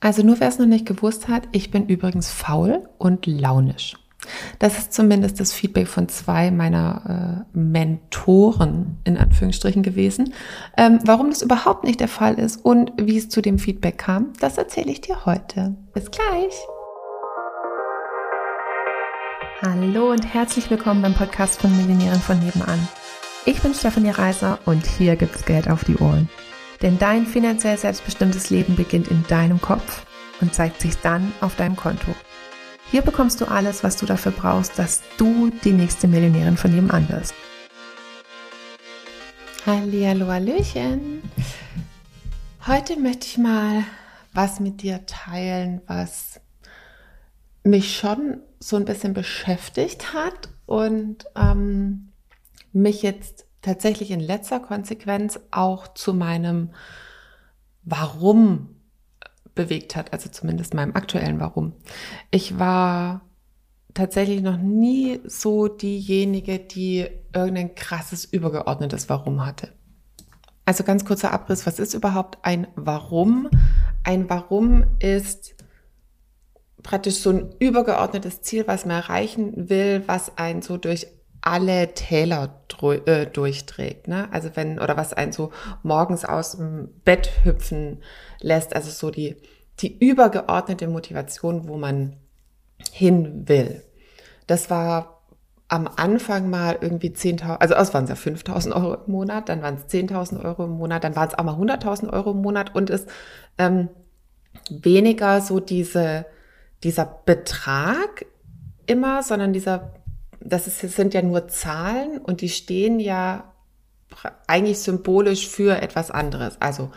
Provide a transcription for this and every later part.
Also nur wer es noch nicht gewusst hat, ich bin übrigens faul und launisch. Das ist zumindest das Feedback von zwei meiner äh, Mentoren in Anführungsstrichen gewesen. Ähm, warum das überhaupt nicht der Fall ist und wie es zu dem Feedback kam, das erzähle ich dir heute. Bis gleich. Hallo und herzlich willkommen beim Podcast von Millionären von nebenan. Ich bin Stefanie Reiser und hier gibt's Geld auf die Ohren. Denn dein finanziell selbstbestimmtes Leben beginnt in deinem Kopf und zeigt sich dann auf deinem Konto. Hier bekommst du alles, was du dafür brauchst, dass du die nächste Millionärin von nebenan wirst. Hallihallo, Hallöchen. Heute möchte ich mal was mit dir teilen, was mich schon so ein bisschen beschäftigt hat und ähm, mich jetzt tatsächlich in letzter Konsequenz auch zu meinem Warum bewegt hat, also zumindest meinem aktuellen Warum. Ich war tatsächlich noch nie so diejenige, die irgendein krasses übergeordnetes Warum hatte. Also ganz kurzer Abriss, was ist überhaupt ein Warum? Ein Warum ist praktisch so ein übergeordnetes Ziel, was man erreichen will, was einen so durch alle Täler äh, durchträgt. Ne? Also wenn, oder was einen so morgens aus dem Bett hüpfen lässt, also so die, die übergeordnete Motivation, wo man hin will. Das war am Anfang mal irgendwie 10.000, also es waren es ja 5.000 Euro im Monat, dann waren es 10.000 Euro im Monat, dann waren es auch mal 100.000 Euro im Monat und ist ähm, weniger so diese, dieser Betrag immer, sondern dieser das, ist, sind ja nur Zahlen und die stehen ja eigentlich symbolisch für etwas anderes. Also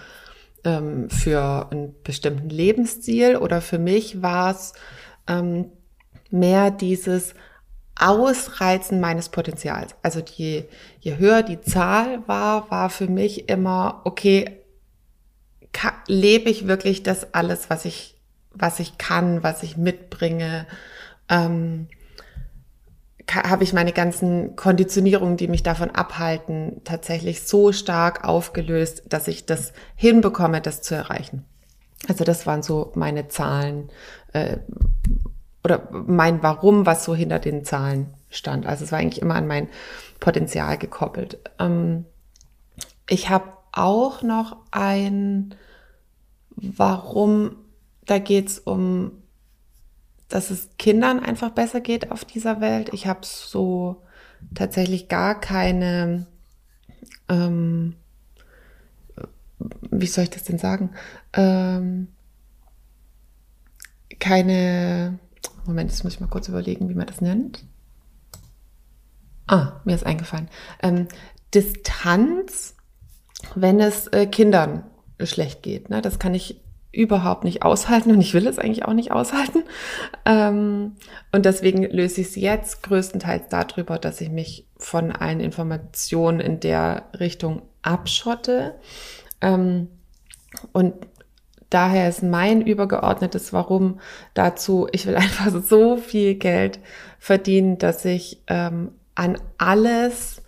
ähm, für einen bestimmten Lebensstil oder für mich war es ähm, mehr dieses Ausreizen meines Potenzials. Also je, je höher die Zahl war, war für mich immer, okay, lebe ich wirklich das alles, was ich, was ich kann, was ich mitbringe? Ähm, habe ich meine ganzen Konditionierungen, die mich davon abhalten, tatsächlich so stark aufgelöst, dass ich das hinbekomme, das zu erreichen. Also das waren so meine Zahlen äh, oder mein Warum, was so hinter den Zahlen stand. Also es war eigentlich immer an mein Potenzial gekoppelt. Ähm, ich habe auch noch ein Warum, da geht es um dass es Kindern einfach besser geht auf dieser Welt. Ich habe so tatsächlich gar keine, ähm, wie soll ich das denn sagen, ähm, keine, Moment, jetzt muss ich mal kurz überlegen, wie man das nennt. Ah, mir ist eingefallen. Ähm, Distanz, wenn es äh, Kindern schlecht geht. Ne? Das kann ich überhaupt nicht aushalten und ich will es eigentlich auch nicht aushalten. Ähm, und deswegen löse ich es jetzt größtenteils darüber, dass ich mich von allen Informationen in der Richtung abschotte. Ähm, und daher ist mein übergeordnetes Warum dazu, ich will einfach so viel Geld verdienen, dass ich ähm, an alles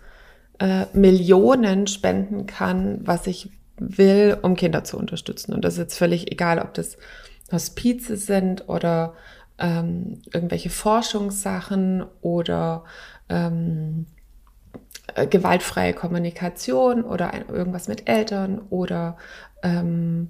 äh, Millionen spenden kann, was ich will, um Kinder zu unterstützen. Und das ist jetzt völlig egal, ob das Hospize sind oder ähm, irgendwelche Forschungssachen oder ähm, äh, gewaltfreie Kommunikation oder ein, irgendwas mit Eltern oder ähm,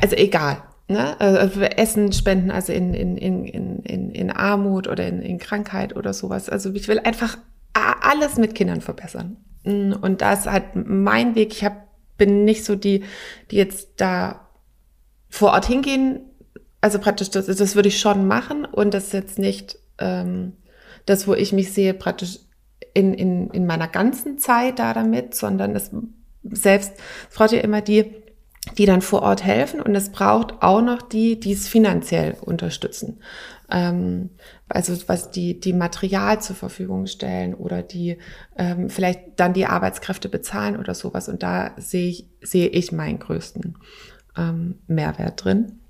also egal. Ne? Also Essen spenden, also in, in, in, in, in Armut oder in, in Krankheit oder sowas. Also ich will einfach alles mit Kindern verbessern. Und das halt mein Weg. Ich habe bin nicht so die, die jetzt da vor Ort hingehen. Also praktisch, das, das würde ich schon machen und das ist jetzt nicht ähm, das, wo ich mich sehe, praktisch in, in, in meiner ganzen Zeit da damit, sondern es selbst, es braucht ja immer die, die dann vor Ort helfen und es braucht auch noch die, die es finanziell unterstützen. Ähm, also was die, die Material zur Verfügung stellen oder die ähm, vielleicht dann die Arbeitskräfte bezahlen oder sowas. Und da sehe ich, sehe ich meinen größten ähm, Mehrwert drin.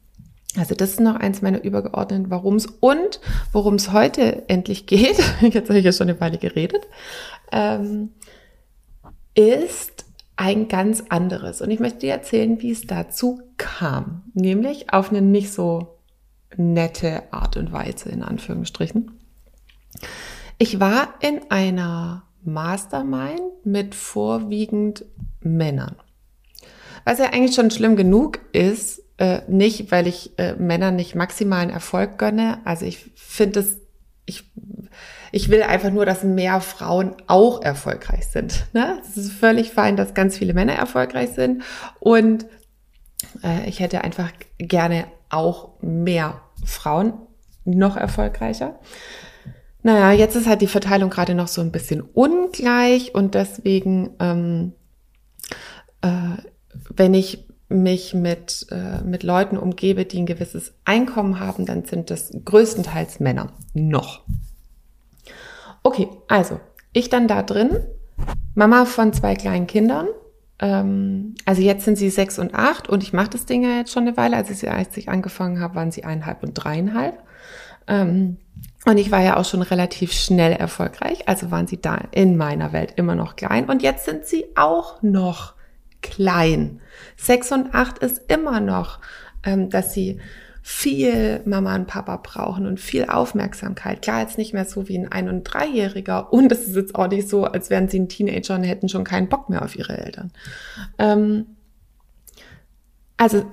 Also das ist noch eins meiner übergeordneten Warums und worum es heute endlich geht, jetzt habe ich ja schon eine Weile geredet, ähm, ist ein ganz anderes. Und ich möchte dir erzählen, wie es dazu kam. Nämlich auf eine nicht so nette Art und Weise, in Anführungsstrichen. Ich war in einer Mastermind mit vorwiegend Männern. Was ja eigentlich schon schlimm genug ist, äh, nicht, weil ich äh, Männern nicht maximalen Erfolg gönne. Also ich finde es, ich, ich will einfach nur, dass mehr Frauen auch erfolgreich sind. Ne? Es ist völlig fein, dass ganz viele Männer erfolgreich sind. Und äh, ich hätte einfach gerne auch mehr Frauen noch erfolgreicher. Naja, jetzt ist halt die Verteilung gerade noch so ein bisschen ungleich und deswegen, ähm, äh, wenn ich mich mit, äh, mit Leuten umgebe, die ein gewisses Einkommen haben, dann sind das größtenteils Männer. Noch. Okay, also ich dann da drin, Mama von zwei kleinen Kindern. Ähm, also jetzt sind sie sechs und acht und ich mache das Ding ja jetzt schon eine Weile. Als ich, als ich angefangen habe, waren sie eineinhalb und dreieinhalb. Ähm, und ich war ja auch schon relativ schnell erfolgreich, also waren sie da in meiner Welt immer noch klein. Und jetzt sind sie auch noch klein. Sechs und acht ist immer noch, ähm, dass sie viel Mama und Papa brauchen und viel Aufmerksamkeit. Klar, jetzt nicht mehr so wie ein Ein- und Dreijähriger. Und es ist jetzt auch nicht so, als wären sie ein Teenager und hätten schon keinen Bock mehr auf ihre Eltern. Ähm, also,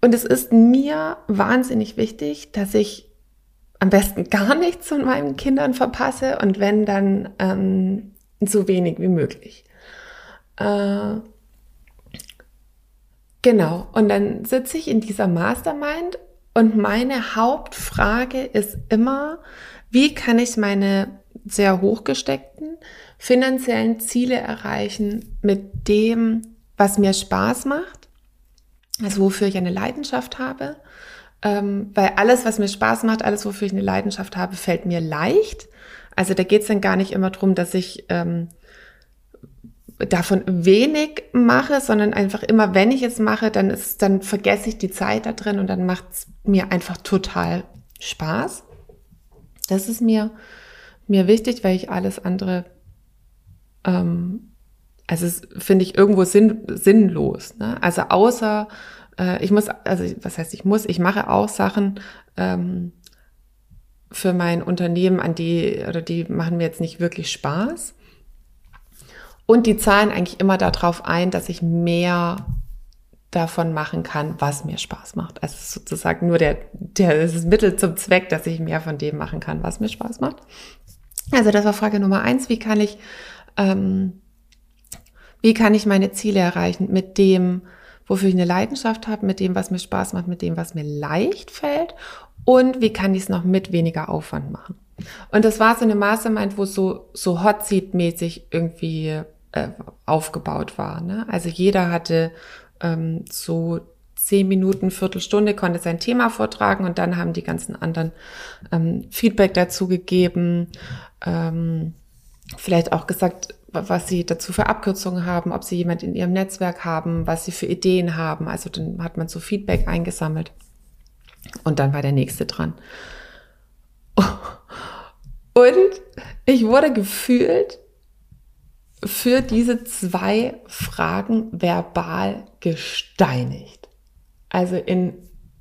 und es ist mir wahnsinnig wichtig, dass ich am besten gar nichts von meinen Kindern verpasse und wenn, dann ähm, so wenig wie möglich. Äh, Genau. Und dann sitze ich in dieser Mastermind und meine Hauptfrage ist immer, wie kann ich meine sehr hochgesteckten finanziellen Ziele erreichen mit dem, was mir Spaß macht, also wofür ich eine Leidenschaft habe. Ähm, weil alles, was mir Spaß macht, alles, wofür ich eine Leidenschaft habe, fällt mir leicht. Also da geht es dann gar nicht immer darum, dass ich ähm, davon wenig mache, sondern einfach immer, wenn ich es mache, dann ist, dann vergesse ich die Zeit da drin und dann macht es mir einfach total Spaß. Das ist mir, mir wichtig, weil ich alles andere, ähm, also finde ich irgendwo sinn, sinnlos. Ne? Also außer, äh, ich muss, also was heißt ich muss, ich mache auch Sachen, ähm, für mein Unternehmen, an die, oder die machen mir jetzt nicht wirklich Spaß. Und die zahlen eigentlich immer darauf ein, dass ich mehr davon machen kann, was mir Spaß macht. Also sozusagen nur der, der das Mittel zum Zweck, dass ich mehr von dem machen kann, was mir Spaß macht. Also das war Frage Nummer eins. Wie kann ich, ähm, wie kann ich meine Ziele erreichen mit dem, wofür ich eine Leidenschaft habe, mit dem, was mir Spaß macht, mit dem, was mir leicht fällt und wie kann ich es noch mit weniger Aufwand machen. Und das war so eine Mastermind, wo so, so Hot Seat mäßig irgendwie äh, aufgebaut war. Ne? Also jeder hatte ähm, so zehn Minuten, Viertelstunde, konnte sein Thema vortragen und dann haben die ganzen anderen ähm, Feedback dazu gegeben, ähm, vielleicht auch gesagt, was sie dazu für Abkürzungen haben, ob sie jemand in ihrem Netzwerk haben, was sie für Ideen haben. Also dann hat man so Feedback eingesammelt. Und dann war der nächste dran. Und ich wurde gefühlt für diese zwei Fragen verbal gesteinigt. Also in,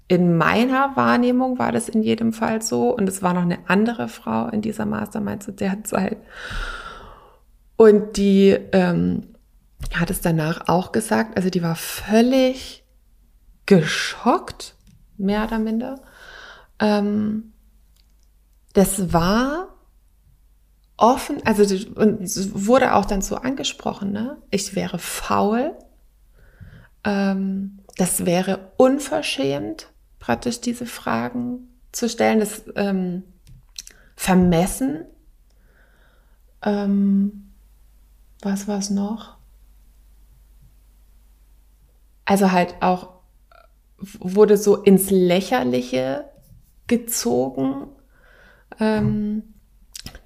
in meiner Wahrnehmung war das in jedem Fall so und es war noch eine andere Frau in dieser Mastermind zu der Zeit. Und die ähm, hat es danach auch gesagt, also die war völlig geschockt, mehr oder minder. Ähm, das war offen, also und wurde auch dann so angesprochen, ne? Ich wäre faul, ähm, das wäre unverschämt, praktisch diese Fragen zu stellen, das ähm, vermessen. Ähm, was war es noch? Also halt auch wurde so ins Lächerliche gezogen. Ähm,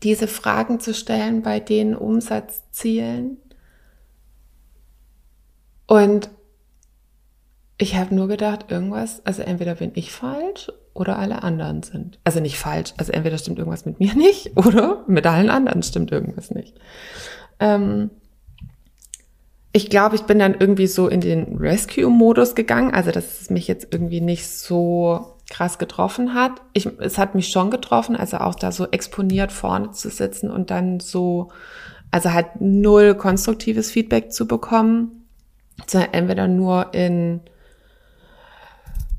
diese Fragen zu stellen bei den Umsatzzielen. Und ich habe nur gedacht, irgendwas, also entweder bin ich falsch oder alle anderen sind. Also nicht falsch, also entweder stimmt irgendwas mit mir nicht oder mit allen anderen stimmt irgendwas nicht. Ähm, ich glaube, ich bin dann irgendwie so in den Rescue-Modus gegangen, also dass es mich jetzt irgendwie nicht so krass getroffen hat. Ich, es hat mich schon getroffen, also auch da so exponiert vorne zu sitzen und dann so, also halt null konstruktives Feedback zu bekommen, sondern entweder nur in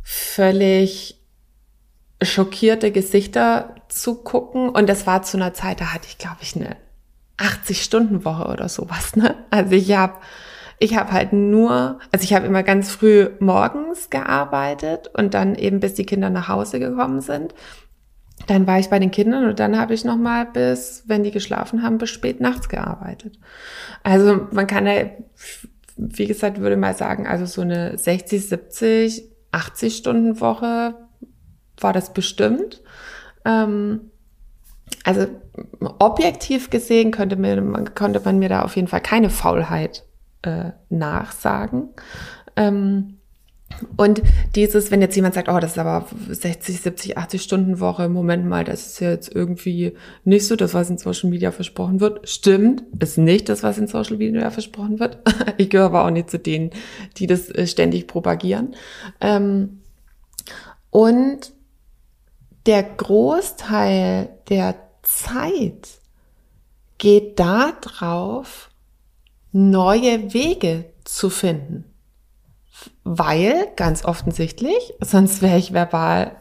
völlig schockierte Gesichter zu gucken. Und das war zu einer Zeit, da hatte ich, glaube ich, eine 80-Stunden-Woche oder sowas. Ne? Also ich habe ich habe halt nur, also ich habe immer ganz früh morgens gearbeitet und dann eben bis die Kinder nach Hause gekommen sind. Dann war ich bei den Kindern und dann habe ich noch mal bis, wenn die geschlafen haben, bis spät nachts gearbeitet. Also man kann ja, wie gesagt, würde mal sagen, also so eine 60, 70, 80 Stunden Woche war das bestimmt. Ähm, also objektiv gesehen könnte, mir, konnte man mir da auf jeden Fall keine Faulheit äh, nachsagen. Ähm, und dieses, wenn jetzt jemand sagt, oh, das ist aber 60, 70, 80 Stunden Woche, Moment mal, das ist ja jetzt irgendwie nicht so das, was in Social Media versprochen wird. Stimmt, ist nicht das, was in Social Media versprochen wird. Ich gehöre aber auch nicht zu denen, die das äh, ständig propagieren. Ähm, und der Großteil der Zeit geht da drauf, neue Wege zu finden. Weil, ganz offensichtlich, sonst wäre ich verbal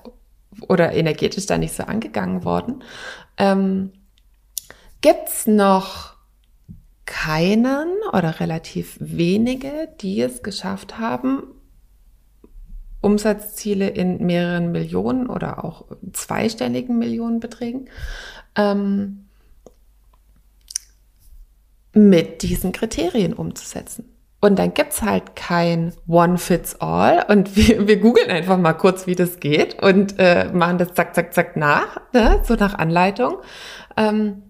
oder energetisch da nicht so angegangen worden, ähm, gibt's noch keinen oder relativ wenige, die es geschafft haben, Umsatzziele in mehreren Millionen oder auch zweistelligen Millionenbeträgen ähm, mit diesen Kriterien umzusetzen. Und dann gibt's halt kein One-Fits-All und wir, wir googeln einfach mal kurz, wie das geht und äh, machen das zack, zack, zack nach, ne? so nach Anleitung, ähm,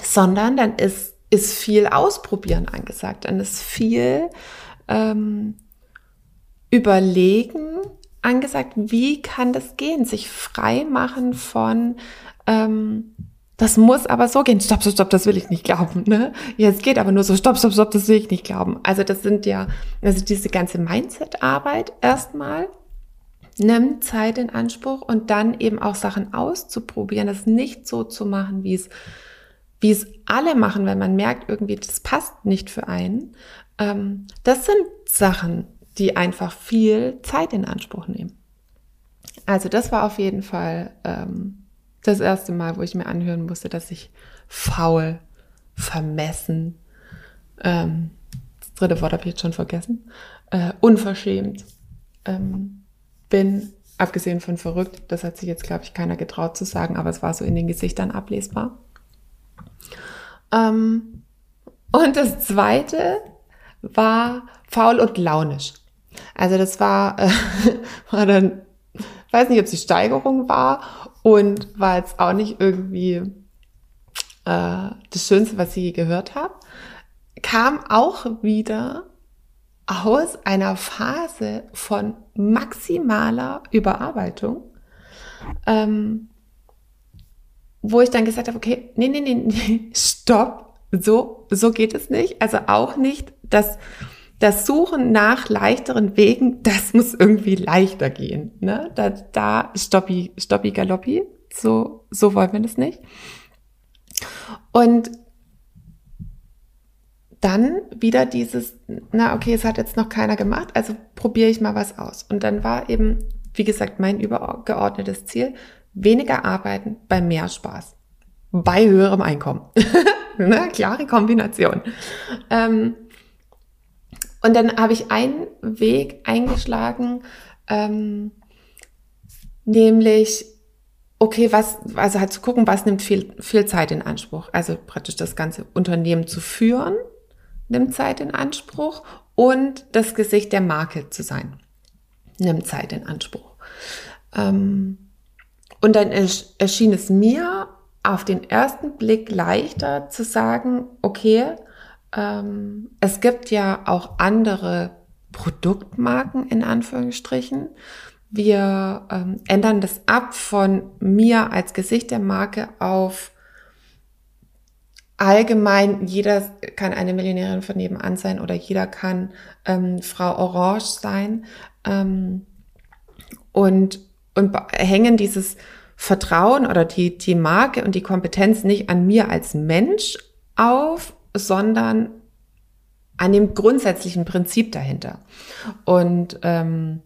sondern dann ist, ist viel Ausprobieren angesagt, dann ist viel ähm, Überlegen angesagt, wie kann das gehen, sich frei machen von ähm, das muss aber so gehen. Stopp, stopp, stopp, das will ich nicht glauben. Ne? Ja, es geht aber nur so, stopp, stopp, stopp, das will ich nicht glauben. Also das sind ja, also diese ganze Mindset-Arbeit erstmal nimmt Zeit in Anspruch und dann eben auch Sachen auszuprobieren, das nicht so zu machen, wie es, wie es alle machen, wenn man merkt, irgendwie, das passt nicht für einen. Ähm, das sind Sachen, die einfach viel Zeit in Anspruch nehmen. Also das war auf jeden Fall ähm, das erste Mal, wo ich mir anhören musste, dass ich faul, vermessen, ähm, das dritte Wort habe ich jetzt schon vergessen, äh, unverschämt ähm, bin, abgesehen von verrückt. Das hat sich jetzt, glaube ich, keiner getraut zu sagen, aber es war so in den Gesichtern ablesbar. Ähm, und das zweite war faul und launisch. Also das war, äh, war dann, weiß nicht, ob es die Steigerung war und war jetzt auch nicht irgendwie äh, das Schönste, was ich je gehört habe, kam auch wieder aus einer Phase von maximaler Überarbeitung, ähm, wo ich dann gesagt habe, okay, nee, nee, nee, nee, stopp, so, so geht es nicht. Also auch nicht, dass das Suchen nach leichteren Wegen, das muss irgendwie leichter gehen. Ne? Da, da stoppi, stoppi galoppi, so, so wollen wir das nicht. Und dann wieder dieses, na okay, es hat jetzt noch keiner gemacht, also probiere ich mal was aus. Und dann war eben, wie gesagt, mein übergeordnetes Ziel, weniger arbeiten bei mehr Spaß. Bei höherem Einkommen. ne? Klare Kombination. Ähm, und dann habe ich einen Weg eingeschlagen, ähm, nämlich, okay, was, also halt zu gucken, was nimmt viel, viel Zeit in Anspruch. Also praktisch das ganze Unternehmen zu führen, nimmt Zeit in Anspruch und das Gesicht der Marke zu sein, nimmt Zeit in Anspruch. Ähm, und dann erschien es mir auf den ersten Blick leichter zu sagen, okay, ähm, es gibt ja auch andere Produktmarken in Anführungsstrichen. Wir ähm, ändern das ab von mir als Gesicht der Marke auf allgemein, jeder kann eine Millionärin von nebenan sein oder jeder kann ähm, Frau Orange sein ähm, und, und hängen dieses Vertrauen oder die, die Marke und die Kompetenz nicht an mir als Mensch auf, sondern an dem grundsätzlichen Prinzip dahinter. Und ähm,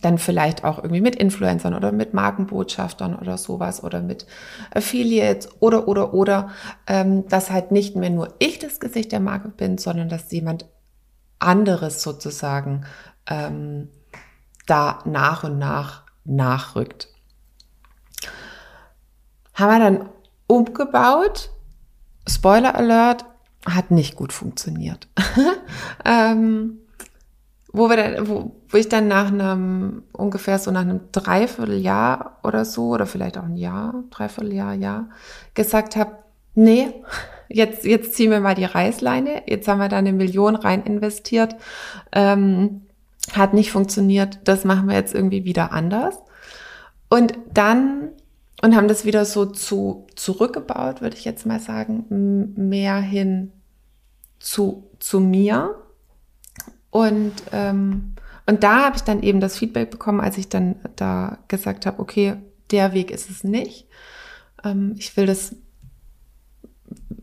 dann vielleicht auch irgendwie mit Influencern oder mit Markenbotschaftern oder sowas oder mit Affiliates oder oder oder, ähm, dass halt nicht mehr nur ich das Gesicht der Marke bin, sondern dass jemand anderes sozusagen ähm, da nach und nach nachrückt. Haben wir dann umgebaut. Spoiler Alert, hat nicht gut funktioniert. ähm, wo, wir dann, wo, wo ich dann nach einem, ungefähr so nach einem Dreivierteljahr oder so, oder vielleicht auch ein Jahr, Dreivierteljahr, Jahr, gesagt habe, nee, jetzt, jetzt ziehen wir mal die Reißleine, jetzt haben wir da eine Million rein investiert, ähm, hat nicht funktioniert, das machen wir jetzt irgendwie wieder anders. Und dann, und haben das wieder so zu, zurückgebaut, würde ich jetzt mal sagen, mehr hin zu, zu mir und, ähm, und da habe ich dann eben das Feedback bekommen, als ich dann da gesagt habe, okay, der Weg ist es nicht. Ähm, ich will das,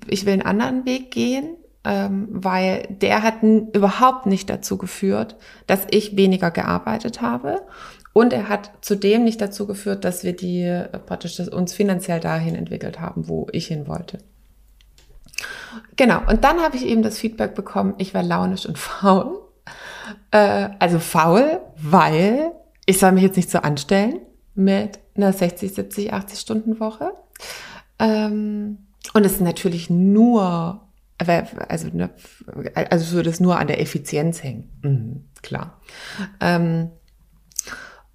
ich will einen anderen Weg gehen, ähm, weil der hat überhaupt nicht dazu geführt, dass ich weniger gearbeitet habe. Und er hat zudem nicht dazu geführt, dass wir die äh, praktisch das uns finanziell dahin entwickelt haben, wo ich hin wollte. Genau. Und dann habe ich eben das Feedback bekommen, ich war launisch und faul. Äh, also faul, weil ich soll mich jetzt nicht so anstellen mit einer 60, 70, 80 Stunden Woche. Ähm, und es ist natürlich nur, also, ne, also würde es nur an der Effizienz hängen. Mhm, klar. Ähm,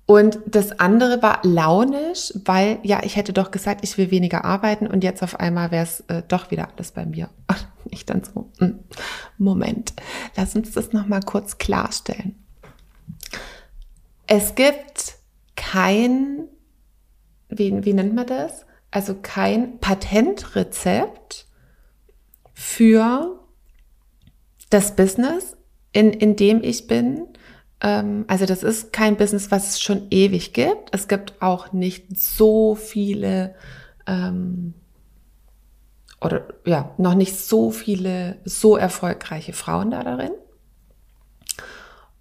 und das andere war launisch, weil ja, ich hätte doch gesagt, ich will weniger arbeiten und jetzt auf einmal wäre es äh, doch wieder alles bei mir. Ich dann so, hm, Moment, lass uns das nochmal kurz klarstellen. Es gibt kein, wie, wie nennt man das? Also kein Patentrezept für das Business, in, in dem ich bin, also das ist kein Business, was es schon ewig gibt. Es gibt auch nicht so viele ähm, oder ja, noch nicht so viele so erfolgreiche Frauen da darin.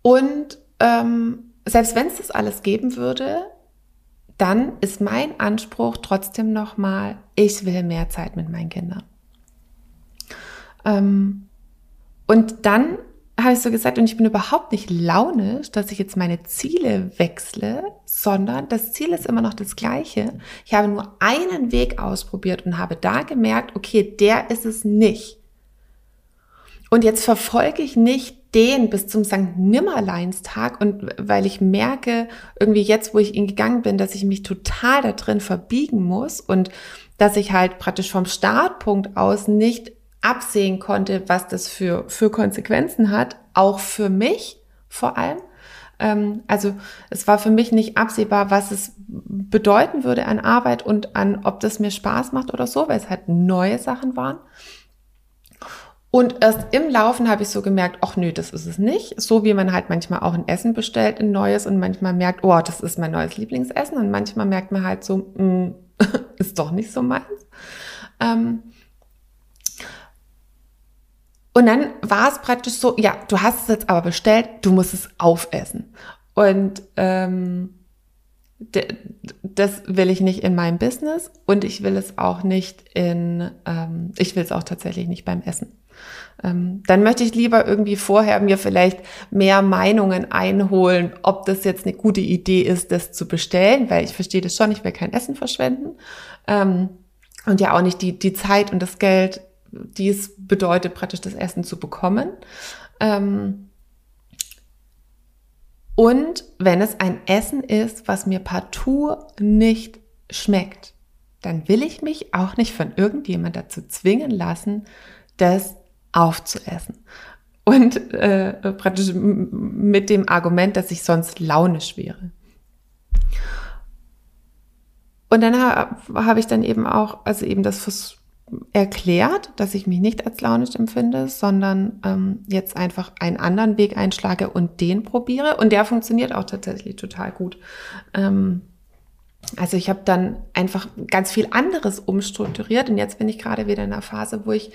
Und ähm, selbst wenn es das alles geben würde, dann ist mein Anspruch trotzdem nochmal, ich will mehr Zeit mit meinen Kindern. Ähm, und dann habe ich so gesagt, und ich bin überhaupt nicht launisch, dass ich jetzt meine Ziele wechsle, sondern das Ziel ist immer noch das gleiche. Ich habe nur einen Weg ausprobiert und habe da gemerkt, okay, der ist es nicht. Und jetzt verfolge ich nicht den bis zum St. Nimmerleinstag und weil ich merke, irgendwie jetzt, wo ich ihn gegangen bin, dass ich mich total da drin verbiegen muss und dass ich halt praktisch vom Startpunkt aus nicht absehen konnte, was das für, für Konsequenzen hat, auch für mich vor allem. Ähm, also es war für mich nicht absehbar, was es bedeuten würde an Arbeit und an, ob das mir Spaß macht oder so, weil es halt neue Sachen waren. Und erst im Laufen habe ich so gemerkt, ach nö, das ist es nicht. So wie man halt manchmal auch ein Essen bestellt, ein neues und manchmal merkt, oh, das ist mein neues Lieblingsessen und manchmal merkt man halt so, mm, ist doch nicht so meins. Ähm, und dann war es praktisch so, ja, du hast es jetzt aber bestellt, du musst es aufessen. Und ähm, das will ich nicht in meinem Business und ich will es auch nicht in, ähm, ich will es auch tatsächlich nicht beim Essen. Ähm, dann möchte ich lieber irgendwie vorher mir vielleicht mehr Meinungen einholen, ob das jetzt eine gute Idee ist, das zu bestellen, weil ich verstehe das schon, ich will kein Essen verschwenden ähm, und ja auch nicht die, die Zeit und das Geld die es bedeutet, praktisch das Essen zu bekommen. Ähm, und wenn es ein Essen ist, was mir partout nicht schmeckt, dann will ich mich auch nicht von irgendjemand dazu zwingen lassen, das aufzuessen. Und äh, praktisch mit dem Argument, dass ich sonst launisch wäre. Und dann habe hab ich dann eben auch, also eben das erklärt, dass ich mich nicht als launisch empfinde, sondern ähm, jetzt einfach einen anderen Weg einschlage und den probiere. Und der funktioniert auch tatsächlich total gut. Ähm, also ich habe dann einfach ganz viel anderes umstrukturiert und jetzt bin ich gerade wieder in einer Phase, wo ich,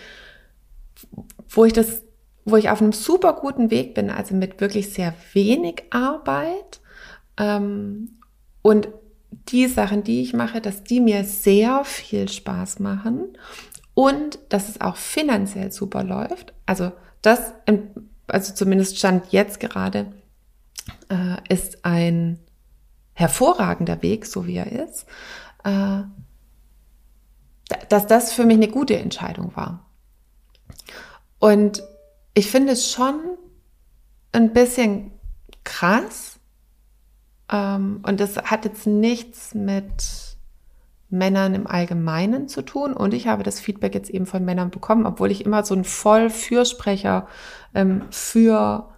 wo ich das, wo ich auf einem super guten Weg bin, also mit wirklich sehr wenig Arbeit ähm, und die Sachen, die ich mache, dass die mir sehr viel Spaß machen und dass es auch finanziell super läuft. Also das, also zumindest stand jetzt gerade, äh, ist ein hervorragender Weg, so wie er ist, äh, dass das für mich eine gute Entscheidung war. Und ich finde es schon ein bisschen krass. Ähm, und das hat jetzt nichts mit Männern im Allgemeinen zu tun. Und ich habe das Feedback jetzt eben von Männern bekommen, obwohl ich immer so ein Vollfürsprecher ähm, für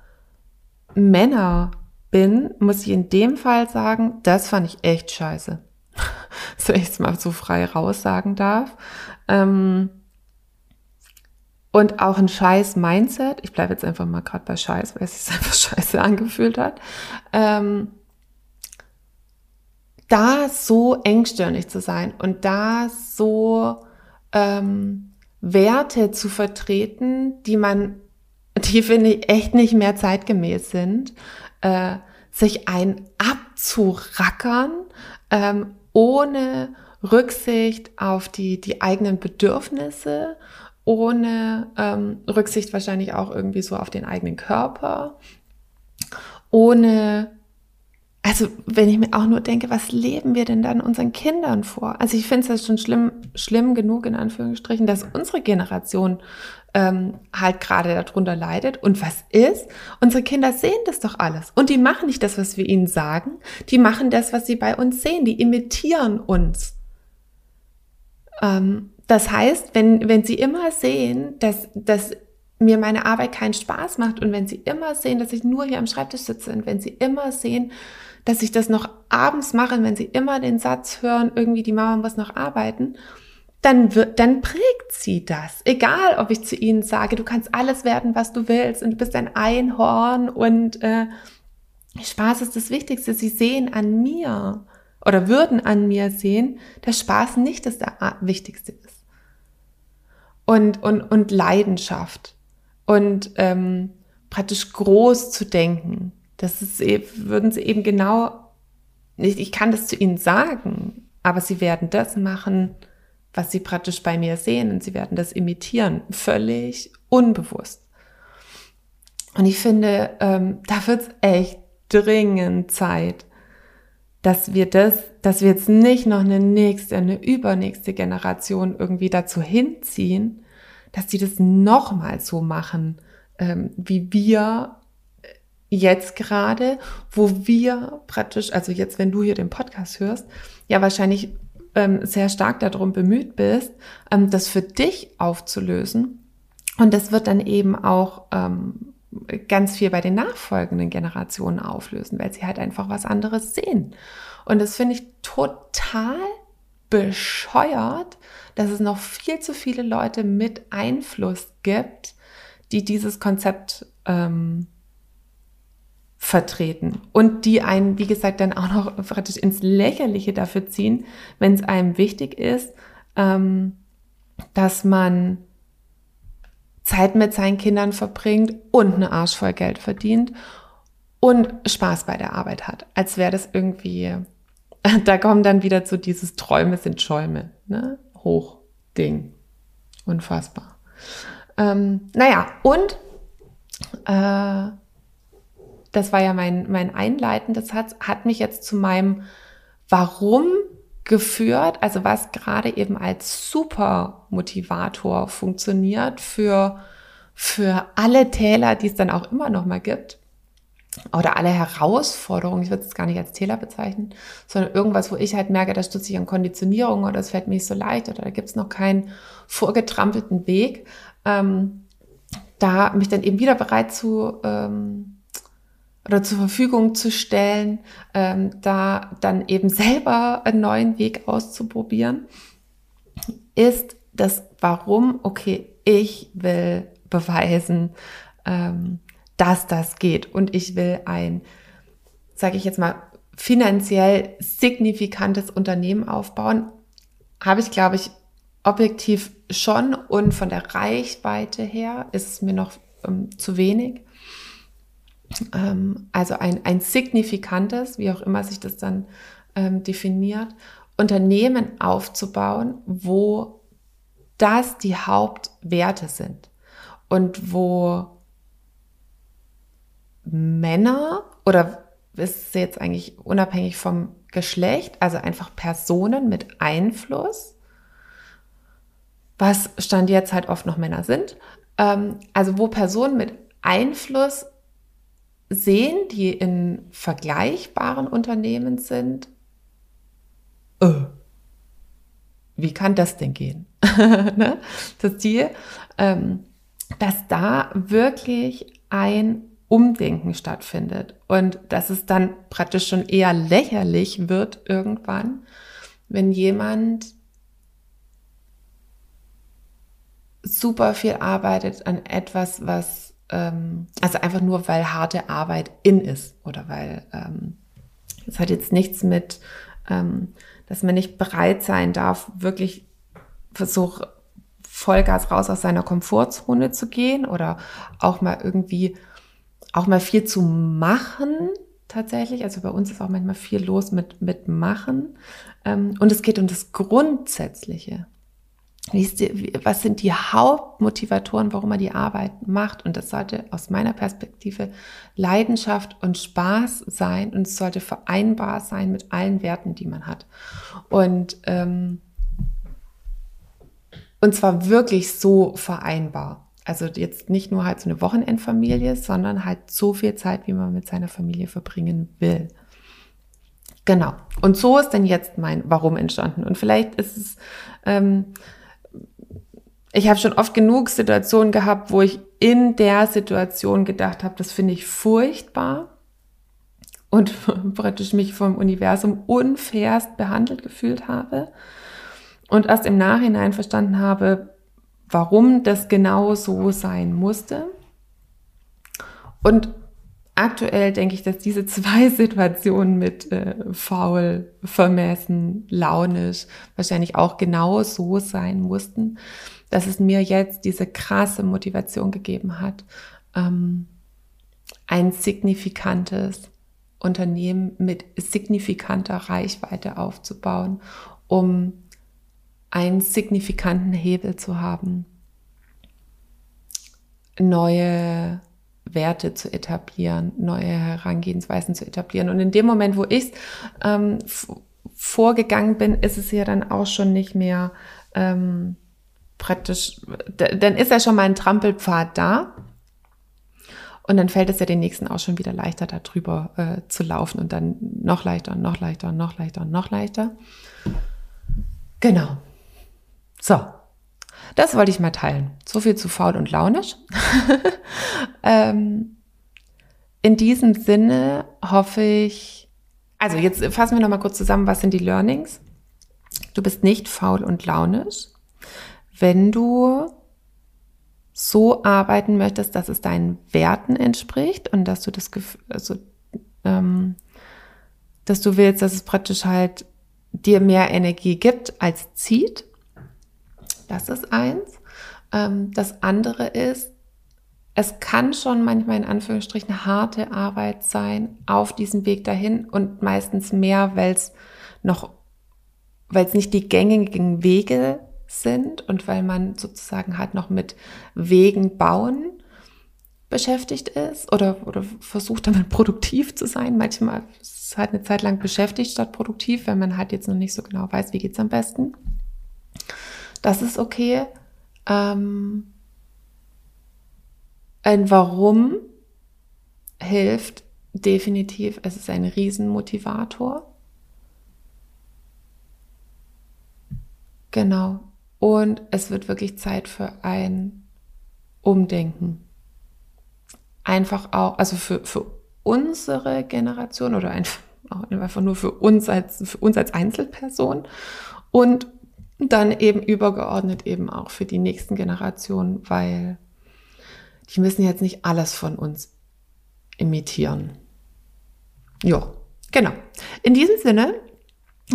Männer bin, muss ich in dem Fall sagen, das fand ich echt scheiße. so ich es mal so frei raussagen darf. Ähm, und auch ein scheiß Mindset. Ich bleibe jetzt einfach mal gerade bei scheiß, weil es sich einfach scheiße angefühlt hat. Ähm, da so engstirnig zu sein und da so ähm, Werte zu vertreten, die man, die finde ich echt nicht mehr zeitgemäß sind äh, sich ein abzurackern, ähm, ohne Rücksicht auf die, die eigenen Bedürfnisse, ohne ähm, Rücksicht wahrscheinlich auch irgendwie so auf den eigenen Körper, ohne also wenn ich mir auch nur denke, was leben wir denn dann unseren Kindern vor? Also ich finde es schon schlimm, schlimm genug in Anführungsstrichen, dass unsere Generation ähm, halt gerade darunter leidet. Und was ist? Unsere Kinder sehen das doch alles. Und die machen nicht das, was wir ihnen sagen. Die machen das, was sie bei uns sehen. Die imitieren uns. Ähm, das heißt, wenn, wenn sie immer sehen, dass, dass mir meine Arbeit keinen Spaß macht und wenn sie immer sehen, dass ich nur hier am Schreibtisch sitze und wenn sie immer sehen, dass ich das noch abends mache, wenn sie immer den Satz hören, irgendwie die Mama muss noch arbeiten, dann wird, dann prägt sie das. Egal, ob ich zu ihnen sage, du kannst alles werden, was du willst und du bist ein Einhorn und äh, Spaß ist das Wichtigste. Sie sehen an mir oder würden an mir sehen, dass Spaß nicht das Wichtigste ist. Und, und, und Leidenschaft und ähm, praktisch groß zu denken. Das ist, e-, würden sie eben genau nicht, ich kann das zu ihnen sagen, aber sie werden das machen, was sie praktisch bei mir sehen und sie werden das imitieren, völlig unbewusst. Und ich finde, ähm, da wird es echt dringend Zeit, dass wir das, dass wir jetzt nicht noch eine nächste, eine übernächste Generation irgendwie dazu hinziehen, dass sie das nochmal so machen, ähm, wie wir jetzt gerade, wo wir praktisch, also jetzt, wenn du hier den Podcast hörst, ja wahrscheinlich ähm, sehr stark darum bemüht bist, ähm, das für dich aufzulösen. Und das wird dann eben auch ähm, ganz viel bei den nachfolgenden Generationen auflösen, weil sie halt einfach was anderes sehen. Und das finde ich total bescheuert, dass es noch viel zu viele Leute mit Einfluss gibt, die dieses Konzept ähm, vertreten und die einen, wie gesagt, dann auch noch praktisch ins Lächerliche dafür ziehen, wenn es einem wichtig ist, ähm, dass man Zeit mit seinen Kindern verbringt und eine Arsch voll Geld verdient und Spaß bei der Arbeit hat, als wäre das irgendwie, da kommen dann wieder so dieses Träume sind Schäume, ne? Hoch Ding. Unfassbar. Ähm, naja, und äh, das war ja mein, mein Einleiten, das hat, hat mich jetzt zu meinem Warum geführt, also was gerade eben als super Motivator funktioniert für, für alle Täler, die es dann auch immer noch mal gibt. Oder alle Herausforderungen, ich würde es gar nicht als Täler bezeichnen, sondern irgendwas, wo ich halt merke, da stütze ich an Konditionierung oder es fällt mir nicht so leicht oder da gibt es noch keinen vorgetrampelten Weg. Ähm, da mich dann eben wieder bereit zu ähm, oder zur Verfügung zu stellen, ähm, da dann eben selber einen neuen Weg auszuprobieren, ist das Warum, okay, ich will beweisen, ähm, dass das geht und ich will ein, sage ich jetzt mal, finanziell signifikantes Unternehmen aufbauen, habe ich, glaube ich, objektiv schon und von der Reichweite her ist es mir noch ähm, zu wenig. Ähm, also ein, ein signifikantes, wie auch immer sich das dann ähm, definiert, Unternehmen aufzubauen, wo das die Hauptwerte sind und wo Männer oder ist es jetzt eigentlich unabhängig vom Geschlecht, also einfach Personen mit Einfluss, was Stand jetzt halt oft noch Männer sind, ähm, also wo Personen mit Einfluss sehen, die in vergleichbaren Unternehmen sind, oh, wie kann das denn gehen? ne? Das Ziel, ähm, dass da wirklich ein Umdenken stattfindet und dass es dann praktisch schon eher lächerlich wird irgendwann, wenn jemand super viel arbeitet an etwas, was, ähm, also einfach nur, weil harte Arbeit in ist oder weil ähm, es hat jetzt nichts mit, ähm, dass man nicht bereit sein darf, wirklich versuch Vollgas raus aus seiner Komfortzone zu gehen oder auch mal irgendwie, auch mal viel zu machen tatsächlich. Also bei uns ist auch manchmal viel los mit, mit Machen. Ähm, und es geht um das Grundsätzliche was sind die Hauptmotivatoren, warum man die Arbeit macht? Und das sollte aus meiner Perspektive Leidenschaft und Spaß sein und es sollte vereinbar sein mit allen Werten, die man hat. Und, ähm, und zwar wirklich so vereinbar. Also jetzt nicht nur halt so eine Wochenendfamilie, sondern halt so viel Zeit, wie man mit seiner Familie verbringen will. Genau. Und so ist denn jetzt mein Warum entstanden. Und vielleicht ist es ähm, ich habe schon oft genug Situationen gehabt, wo ich in der Situation gedacht habe, das finde ich furchtbar und praktisch mich vom Universum unfairst behandelt gefühlt habe und erst im Nachhinein verstanden habe, warum das genau so sein musste. Und aktuell denke ich, dass diese zwei Situationen mit äh, faul, vermessen, launisch wahrscheinlich auch genau so sein mussten, dass es mir jetzt diese krasse Motivation gegeben hat, ähm, ein signifikantes Unternehmen mit signifikanter Reichweite aufzubauen, um einen signifikanten Hebel zu haben, neue Werte zu etablieren, neue Herangehensweisen zu etablieren. Und in dem Moment, wo ich ähm, vorgegangen bin, ist es ja dann auch schon nicht mehr ähm, praktisch, dann ist ja schon mal ein Trampelpfad da. Und dann fällt es ja den nächsten auch schon wieder leichter, da drüber äh, zu laufen und dann noch leichter und noch leichter und noch leichter und noch leichter. Genau. So, das wollte ich mal teilen. So viel zu faul und launisch. ähm, in diesem Sinne hoffe ich, also jetzt fassen wir noch mal kurz zusammen, was sind die Learnings? Du bist nicht faul und launisch wenn du so arbeiten möchtest, dass es deinen Werten entspricht und dass du das Gefühl, also, ähm, dass du willst, dass es praktisch halt dir mehr Energie gibt als zieht. Das ist eins. Ähm, das andere ist, es kann schon manchmal in Anführungsstrichen harte Arbeit sein auf diesem Weg dahin und meistens mehr, weil es noch, weil es nicht die gängigen Wege sind und weil man sozusagen halt noch mit Wegen bauen beschäftigt ist oder, oder versucht damit produktiv zu sein. Manchmal ist es halt eine Zeit lang beschäftigt statt produktiv, wenn man halt jetzt noch nicht so genau weiß, wie geht's am besten. Das ist okay. Ähm, ein Warum hilft definitiv. Es ist ein Riesenmotivator. Genau. Und es wird wirklich Zeit für ein Umdenken. Einfach auch, also für, für unsere Generation oder einfach, einfach nur für uns als, für uns als Einzelperson und dann eben übergeordnet eben auch für die nächsten Generationen, weil die müssen jetzt nicht alles von uns imitieren. Ja, genau. In diesem Sinne,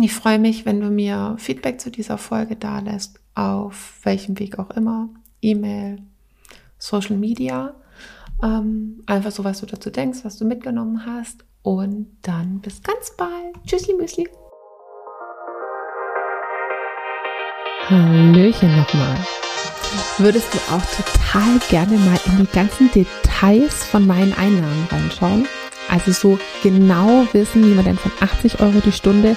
ich freue mich, wenn du mir Feedback zu dieser Folge da lässt, auf welchem Weg auch immer, E-Mail, Social Media. Ähm, einfach so, was du dazu denkst, was du mitgenommen hast. Und dann bis ganz bald. Tschüssli, Müsli. Hallöchen nochmal. Würdest du auch total gerne mal in die ganzen Details von meinen Einnahmen reinschauen? Also so genau wissen, wie man denn von 80 Euro die Stunde